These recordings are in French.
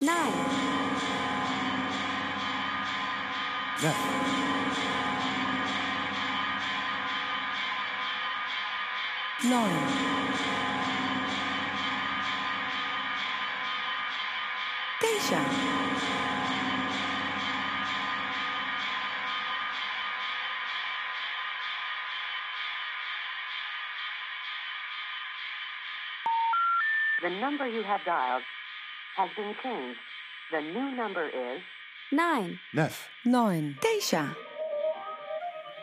Nine. Nine. Neun. Geisha. The number you have dialed has been changed. The new number is 9. 9. 9.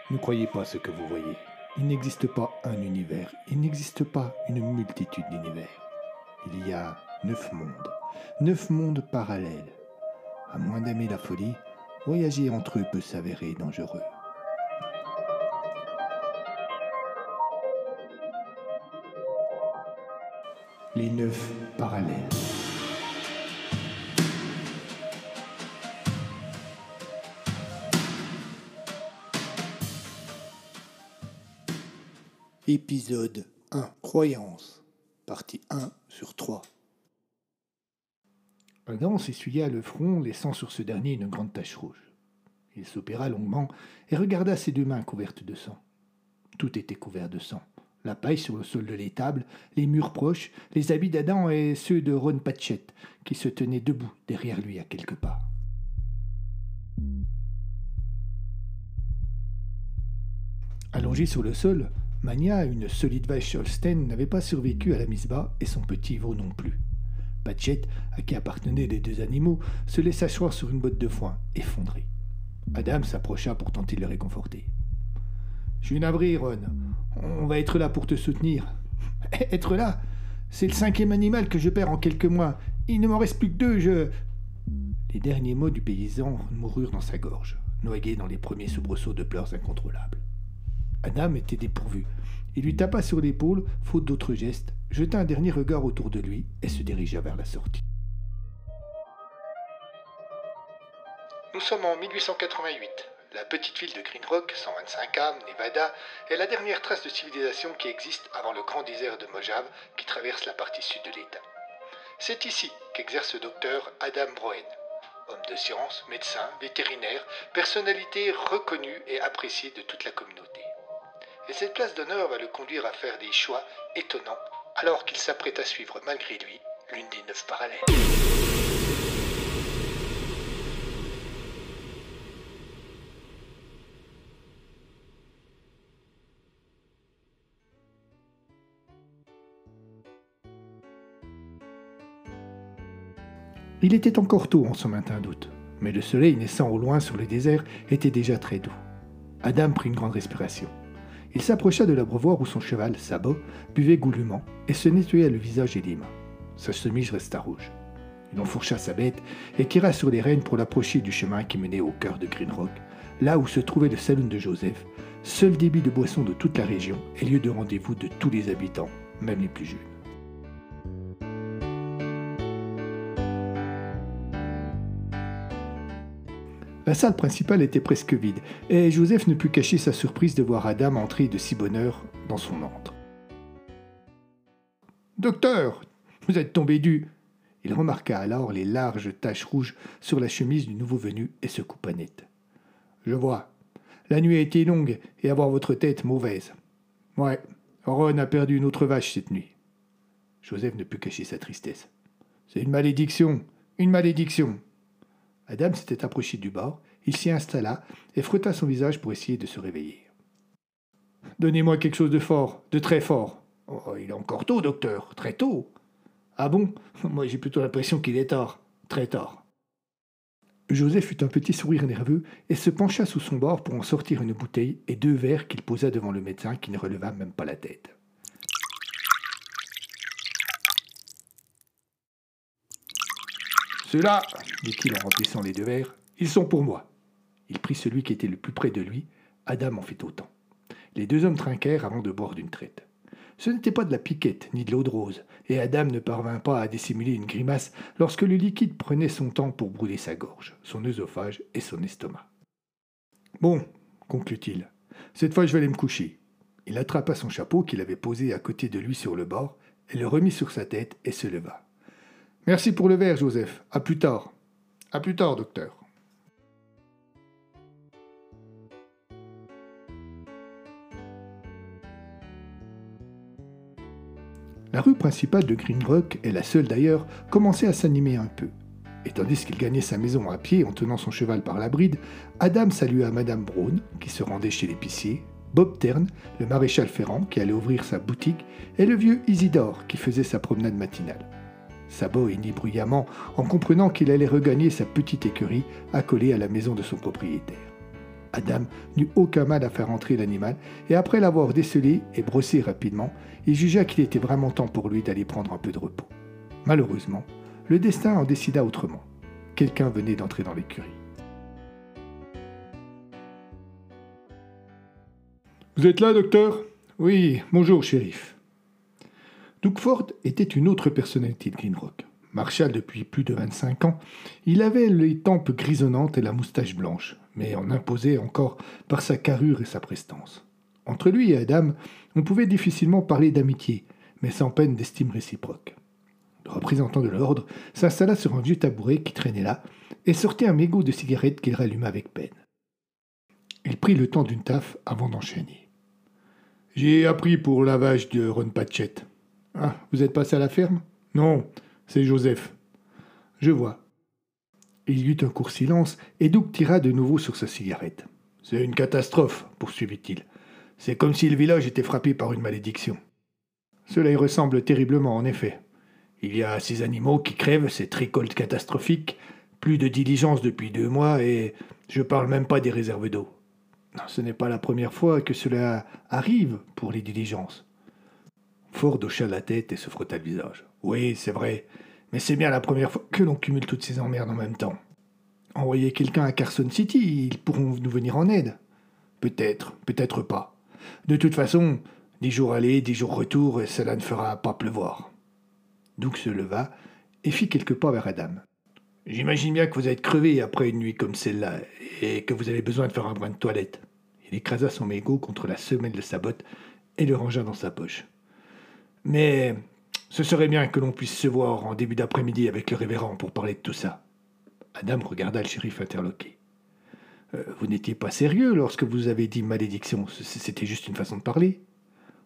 Ne croyez pas ce que vous voyez. Il n'existe pas un univers, il n'existe pas une multitude d'univers. Il y a neuf mondes, neuf mondes parallèles. À moins d'aimer la folie, voyager entre eux peut s'avérer dangereux. Les neuf parallèles. Épisode 1 Croyance Partie 1 sur 3 Adam s'essuya le front, laissant sur ce dernier une grande tache rouge. Il s'opéra longuement et regarda ses deux mains couvertes de sang. Tout était couvert de sang. La paille sur le sol de l'étable, les murs proches, les habits d'Adam et ceux de Ron Patchett, qui se tenaient debout derrière lui à quelques pas. Allongé sur le sol, Mania, une solide vache Holstein, n'avait pas survécu à la mise bas et son petit veau non plus. Patchett, à qui appartenaient les deux animaux, se laissa choir sur une botte de foin, effondré. Adam s'approcha pour tenter de le réconforter. Je suis navré, Ron. On va être là pour te soutenir. Être là? C'est le cinquième animal que je perds en quelques mois. Il ne m'en reste plus que deux, je. Les derniers mots du paysan moururent dans sa gorge, noyés dans les premiers soubresauts de pleurs incontrôlables. Adam était dépourvu. Il lui tapa sur l'épaule, faute d'autres gestes, jeta un dernier regard autour de lui et se dirigea vers la sortie. Nous sommes en 1888. La petite ville de Green Rock, 125 âmes, Nevada, est la dernière trace de civilisation qui existe avant le grand désert de Mojave qui traverse la partie sud de l'État. C'est ici qu'exerce le docteur Adam Broen. Homme de science, médecin, vétérinaire, personnalité reconnue et appréciée de toute la communauté. Et cette place d'honneur va le conduire à faire des choix étonnants alors qu'il s'apprête à suivre malgré lui l'une des neuf parallèles. Il était encore tôt en ce matin d'août, mais le soleil naissant au loin sur le désert était déjà très doux. Adam prit une grande respiration. Il s'approcha de l'abreuvoir où son cheval, Sabot, buvait goulûment et se nettoya le visage et les mains. Sa chemise resta rouge. Il enfourcha sa bête et tira sur les rênes pour l'approcher du chemin qui menait au cœur de Green Rock, là où se trouvait le saloon de Joseph, seul débit de boisson de toute la région et lieu de rendez-vous de tous les habitants, même les plus jeunes. La salle principale était presque vide, et Joseph ne put cacher sa surprise de voir Adam entrer de si bonne heure dans son antre. Docteur, vous êtes tombé du. Il remarqua alors les larges taches rouges sur la chemise du nouveau venu et se coupa net. Je vois. La nuit a été longue et avoir votre tête mauvaise. Ouais, Ron a perdu une autre vache cette nuit. Joseph ne put cacher sa tristesse. C'est une malédiction, une malédiction. Adam s'était approché du bord, il s'y installa et frotta son visage pour essayer de se réveiller. Donnez-moi quelque chose de fort, de très fort. Oh, il est encore tôt, docteur, très tôt. Ah bon? Moi j'ai plutôt l'impression qu'il est tard, très tard. Joseph eut un petit sourire nerveux et se pencha sous son bord pour en sortir une bouteille et deux verres qu'il posa devant le médecin qui ne releva même pas la tête. Ceux-là, dit-il en remplissant les deux verres, ils sont pour moi. Il prit celui qui était le plus près de lui. Adam en fit autant. Les deux hommes trinquèrent avant de boire d'une traite. Ce n'était pas de la piquette ni de l'eau de rose, et Adam ne parvint pas à dissimuler une grimace lorsque le liquide prenait son temps pour brûler sa gorge, son œsophage et son estomac. Bon, conclut-il, cette fois je vais aller me coucher. Il attrapa son chapeau qu'il avait posé à côté de lui sur le bord, et le remit sur sa tête et se leva. Merci pour le verre, Joseph. À plus tard. À plus tard, docteur. La rue principale de Greenbrook, et la seule d'ailleurs, commençait à s'animer un peu. Et tandis qu'il gagnait sa maison à pied en tenant son cheval par la bride, Adam salua Madame Brown, qui se rendait chez l'épicier, Bob Tern, le maréchal Ferrand, qui allait ouvrir sa boutique, et le vieux Isidore, qui faisait sa promenade matinale. Sabot hennit bruyamment en comprenant qu'il allait regagner sa petite écurie accolée à la maison de son propriétaire. Adam n'eut aucun mal à faire entrer l'animal, et après l'avoir décelé et brossé rapidement, il jugea qu'il était vraiment temps pour lui d'aller prendre un peu de repos. Malheureusement, le destin en décida autrement. Quelqu'un venait d'entrer dans l'écurie. Vous êtes là, docteur? Oui, bonjour, shérif. Ford était une autre personnalité de Greenrock. Marshall depuis plus de 25 ans, il avait les tempes grisonnantes et la moustache blanche, mais en imposait encore par sa carrure et sa prestance. Entre lui et Adam, on pouvait difficilement parler d'amitié, mais sans peine d'estime réciproque. Le représentant de l'ordre s'installa sur un vieux tabouret qui traînait là et sortit un mégot de cigarette qu'il ralluma avec peine. Il prit le temps d'une taffe avant d'enchaîner. J'ai appris pour lavage de Ron Patchett. Ah, vous êtes passé à la ferme? Non, c'est Joseph. Je vois. Il y eut un court silence, et Doug tira de nouveau sur sa cigarette. C'est une catastrophe, poursuivit-il. C'est comme si le village était frappé par une malédiction. Cela y ressemble terriblement, en effet. Il y a ces animaux qui crèvent, cette récolte catastrophique, plus de diligence depuis deux mois, et je parle même pas des réserves d'eau. Ce n'est pas la première fois que cela arrive pour les diligences. Ford hocha la tête et se frotta le visage. Oui, c'est vrai, mais c'est bien la première fois que l'on cumule toutes ces emmerdes en même temps. Envoyez quelqu'un à Carson City, ils pourront nous venir en aide. Peut-être, peut-être pas. De toute façon, dix jours aller, dix jours retour, cela ne fera pas pleuvoir. Doug se leva et fit quelques pas vers Adam. J'imagine bien que vous êtes crevé après une nuit comme celle-là et que vous avez besoin de faire un brin de toilette. Il écrasa son mégot contre la semelle de sa botte et le rangea dans sa poche. Mais ce serait bien que l'on puisse se voir en début d'après-midi avec le révérend pour parler de tout ça. Adam regarda le shérif interloqué. Euh, vous n'étiez pas sérieux lorsque vous avez dit malédiction, c'était juste une façon de parler.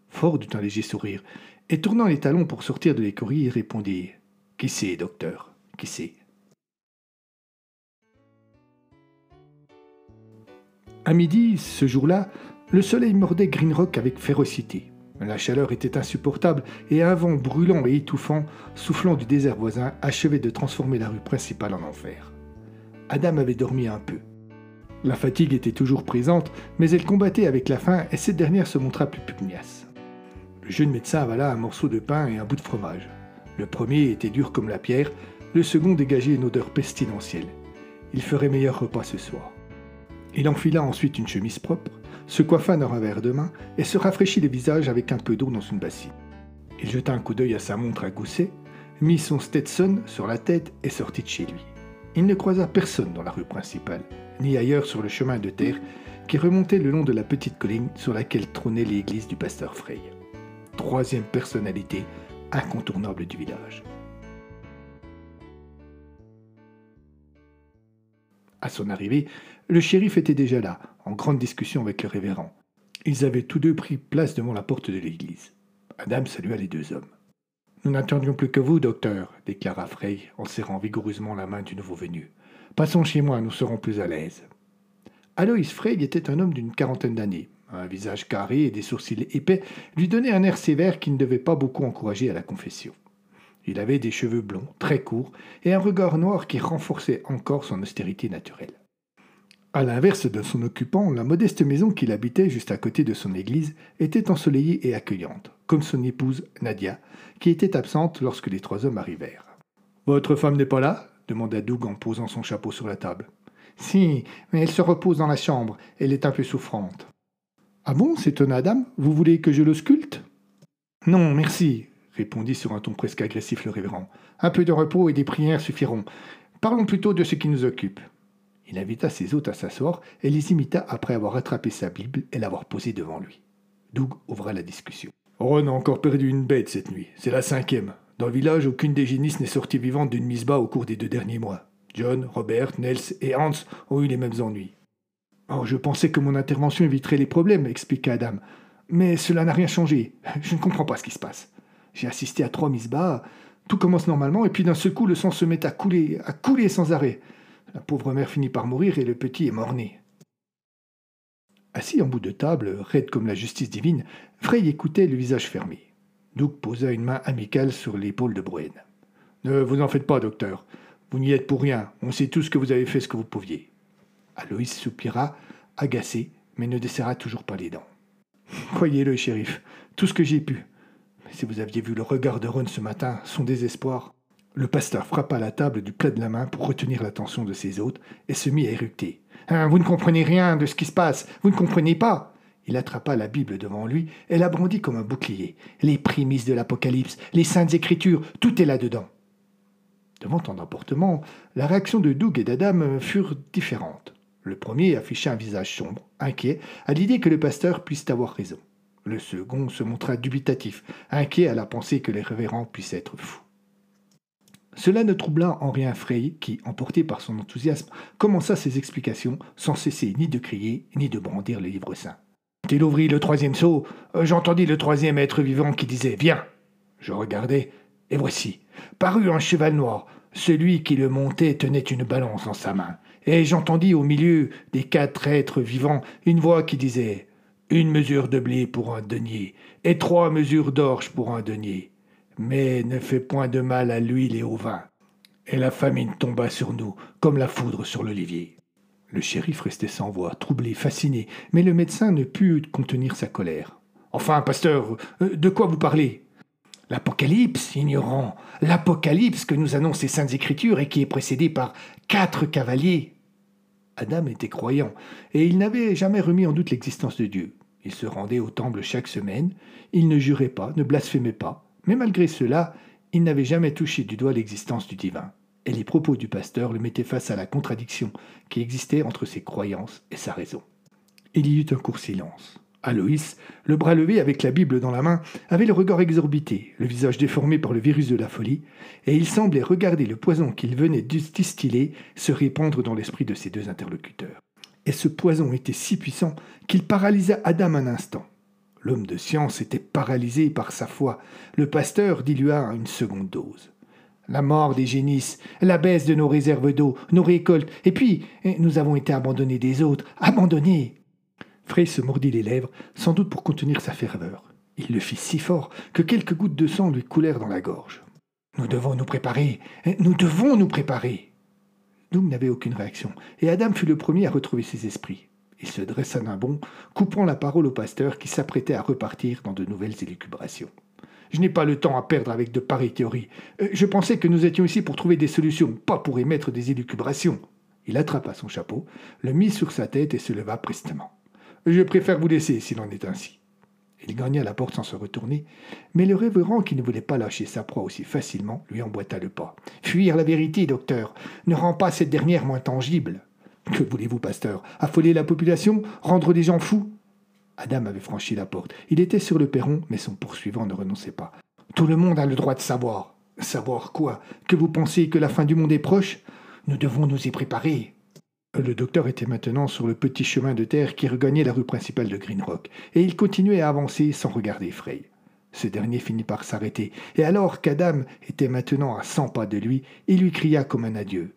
Ford eut un léger sourire, et tournant les talons pour sortir de l'écurie, répondit Qui sait, docteur? Qui sait À midi, ce jour-là, le soleil mordait Green Rock avec férocité. La chaleur était insupportable et un vent brûlant et étouffant, soufflant du désert voisin, achevait de transformer la rue principale en enfer. Adam avait dormi un peu. La fatigue était toujours présente, mais elle combattait avec la faim et cette dernière se montra plus pugnace. Le jeune médecin avala un morceau de pain et un bout de fromage. Le premier était dur comme la pierre, le second dégageait une odeur pestilentielle. Il ferait meilleur repas ce soir. Il enfila ensuite une chemise propre, se coiffa d'un revers de main et se rafraîchit le visage avec un peu d'eau dans une bassine. Il jeta un coup d'œil à sa montre à gousset, mit son Stetson sur la tête et sortit de chez lui. Il ne croisa personne dans la rue principale, ni ailleurs sur le chemin de terre qui remontait le long de la petite colline sur laquelle trônait l'église du pasteur Frey. Troisième personnalité incontournable du village. À son arrivée, le shérif était déjà là, en grande discussion avec le révérend. Ils avaient tous deux pris place devant la porte de l'église. Adam salua les deux hommes. Nous n'attendions plus que vous, docteur, déclara Frey en serrant vigoureusement la main du nouveau venu. Passons chez moi, nous serons plus à l'aise. Alois Frey était un homme d'une quarantaine d'années. Un visage carré et des sourcils épais lui donnaient un air sévère qui ne devait pas beaucoup encourager à la confession. Il avait des cheveux blonds, très courts, et un regard noir qui renforçait encore son austérité naturelle. À l'inverse de son occupant, la modeste maison qu'il habitait juste à côté de son église était ensoleillée et accueillante, comme son épouse Nadia, qui était absente lorsque les trois hommes arrivèrent. Votre femme n'est pas là? demanda Doug en posant son chapeau sur la table. Si, mais elle se repose dans la chambre. Elle est un peu souffrante. Ah bon s'étonna Adam. Vous voulez que je l'ausculte Non, merci, répondit sur un ton presque agressif le révérend. Un peu de repos et des prières suffiront. Parlons plutôt de ce qui nous occupe. Il invita ses hôtes à s'asseoir et les imita après avoir attrapé sa Bible et l'avoir posée devant lui. Doug ouvra la discussion. Ron a encore perdu une bête cette nuit. C'est la cinquième. Dans le village, aucune des génisses n'est sortie vivante d'une mise bas au cours des deux derniers mois. John, Robert, Nels et Hans ont eu les mêmes ennuis. Oh, je pensais que mon intervention éviterait les problèmes, expliqua Adam. Mais cela n'a rien changé. Je ne comprends pas ce qui se passe. J'ai assisté à trois mises bas. Tout commence normalement, et puis d'un seul coup, le sang se met à couler, à couler sans arrêt. La pauvre mère finit par mourir et le petit est mort-né. Assis en bout de table, raide comme la justice divine, Frey écoutait le visage fermé. Doug posa une main amicale sur l'épaule de Bruen. Ne vous en faites pas, docteur. Vous n'y êtes pour rien. On sait tous que vous avez fait ce que vous pouviez. Aloïs soupira, agacé, mais ne desserra toujours pas les dents. Croyez-le, shérif, tout ce que j'ai pu. Mais si vous aviez vu le regard de Ron ce matin, son désespoir. Le pasteur frappa la table du plat de la main pour retenir l'attention de ses hôtes et se mit à éructer. Hein, vous ne comprenez rien de ce qui se passe. Vous ne comprenez pas. Il attrapa la Bible devant lui et la brandit comme un bouclier. Les prémices de l'Apocalypse, les saintes écritures, tout est là-dedans. Devant tant d'emportement, la réaction de Doug et d'Adam furent différentes. Le premier afficha un visage sombre, inquiet, à l'idée que le pasteur puisse avoir raison. Le second se montra dubitatif, inquiet à la pensée que les révérends puissent être fous. Cela ne troubla en rien Frey, qui, emporté par son enthousiasme, commença ses explications sans cesser ni de crier ni de brandir le livre saint. Il ouvrit le troisième seau, euh, j'entendis le troisième être vivant qui disait Viens Je regardai, et voici, parut un cheval noir. Celui qui le montait tenait une balance en sa main. Et j'entendis au milieu des quatre êtres vivants une voix qui disait Une mesure de blé pour un denier, et trois mesures d'orge pour un denier. Mais ne fais point de mal à l'huile et au vin. Et la famine tomba sur nous, comme la foudre sur l'olivier. Le shérif restait sans voix, troublé, fasciné, mais le médecin ne put contenir sa colère. Enfin, pasteur, euh, de quoi vous parlez? L'Apocalypse, ignorant, l'Apocalypse que nous annoncent les Saintes Écritures et qui est précédé par quatre cavaliers. Adam était croyant, et il n'avait jamais remis en doute l'existence de Dieu. Il se rendait au temple chaque semaine, il ne jurait pas, ne blasphémait pas, mais malgré cela, il n'avait jamais touché du doigt l'existence du divin. Et les propos du pasteur le mettaient face à la contradiction qui existait entre ses croyances et sa raison. Il y eut un court silence. Aloïs, le bras levé avec la Bible dans la main, avait le regard exorbité, le visage déformé par le virus de la folie, et il semblait regarder le poison qu'il venait de distiller se répandre dans l'esprit de ses deux interlocuteurs. Et ce poison était si puissant qu'il paralysa Adam un instant. L'homme de science était paralysé par sa foi. Le pasteur dilua une seconde dose. La mort des génisses, la baisse de nos réserves d'eau, nos récoltes, et puis nous avons été abandonnés des autres, abandonnés. Frey se mordit les lèvres, sans doute pour contenir sa ferveur. Il le fit si fort que quelques gouttes de sang lui coulèrent dans la gorge. Nous devons nous préparer. Nous devons nous préparer. Doug n'avait aucune réaction, et Adam fut le premier à retrouver ses esprits. Il se dressa d'un bond, coupant la parole au pasteur qui s'apprêtait à repartir dans de nouvelles élucubrations. Je n'ai pas le temps à perdre avec de pareilles théories. Euh, je pensais que nous étions ici pour trouver des solutions, pas pour émettre des élucubrations. Il attrapa son chapeau, le mit sur sa tête et se leva prestement. Je préfère vous laisser s'il en est ainsi. Il gagna la porte sans se retourner, mais le révérend, qui ne voulait pas lâcher sa proie aussi facilement, lui emboîta le pas. Fuir la vérité, docteur, ne rend pas cette dernière moins tangible. Que voulez-vous, pasteur? Affoler la population? Rendre les gens fous? Adam avait franchi la porte. Il était sur le perron, mais son poursuivant ne renonçait pas. Tout le monde a le droit de savoir. Savoir quoi? Que vous pensez que la fin du monde est proche? Nous devons nous y préparer. Le docteur était maintenant sur le petit chemin de terre qui regagnait la rue principale de Green Rock, et il continuait à avancer sans regarder Frey. Ce dernier finit par s'arrêter, et alors qu'Adam était maintenant à cent pas de lui, il lui cria comme un adieu.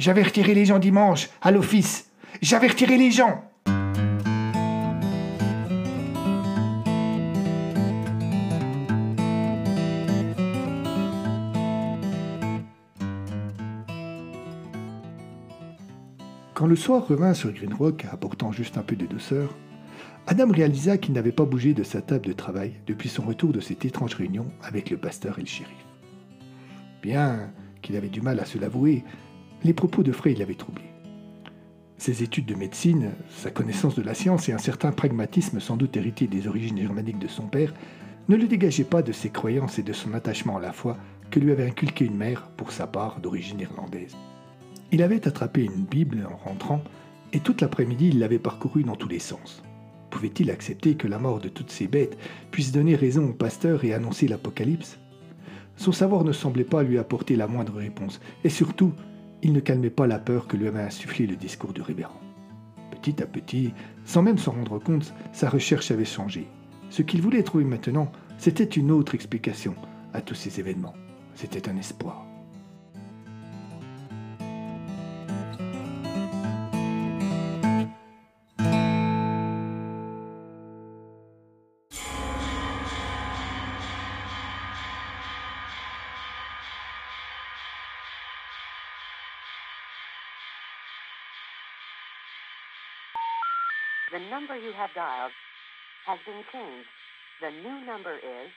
J'avais retiré les gens dimanche, à l'office. J'avais retiré les gens. Quand le soir revint sur Green Rock, apportant juste un peu de douceur, Adam réalisa qu'il n'avait pas bougé de sa table de travail depuis son retour de cette étrange réunion avec le pasteur et le shérif. Bien qu'il avait du mal à se l'avouer, Les propos de Frey l'avaient troublé. Ses études de médecine, sa connaissance de la science et un certain pragmatisme sans doute hérité des origines germaniques de son père ne le dégageaient pas de ses croyances et de son attachement à la foi que lui avait inculqué une mère, pour sa part, d'origine irlandaise. Il avait attrapé une Bible en rentrant, et toute l'après-midi il l'avait parcourue dans tous les sens. Pouvait-il accepter que la mort de toutes ces bêtes puisse donner raison au pasteur et annoncer l'Apocalypse? Son savoir ne semblait pas lui apporter la moindre réponse, et surtout, il ne calmait pas la peur que lui avait insufflé le discours du révérend. Petit à petit, sans même s'en rendre compte, sa recherche avait changé. Ce qu'il voulait trouver maintenant, c'était une autre explication à tous ces événements. C'était un espoir. The number you have dialed has been changed. The new number is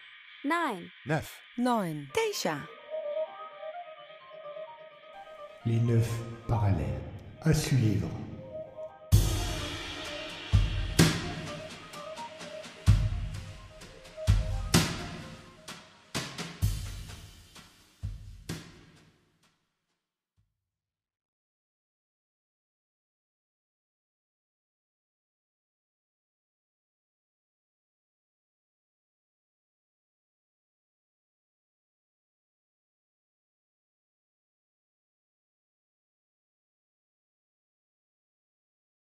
9, 9, 9, Teisha. Les neuf parallèles. À suivre.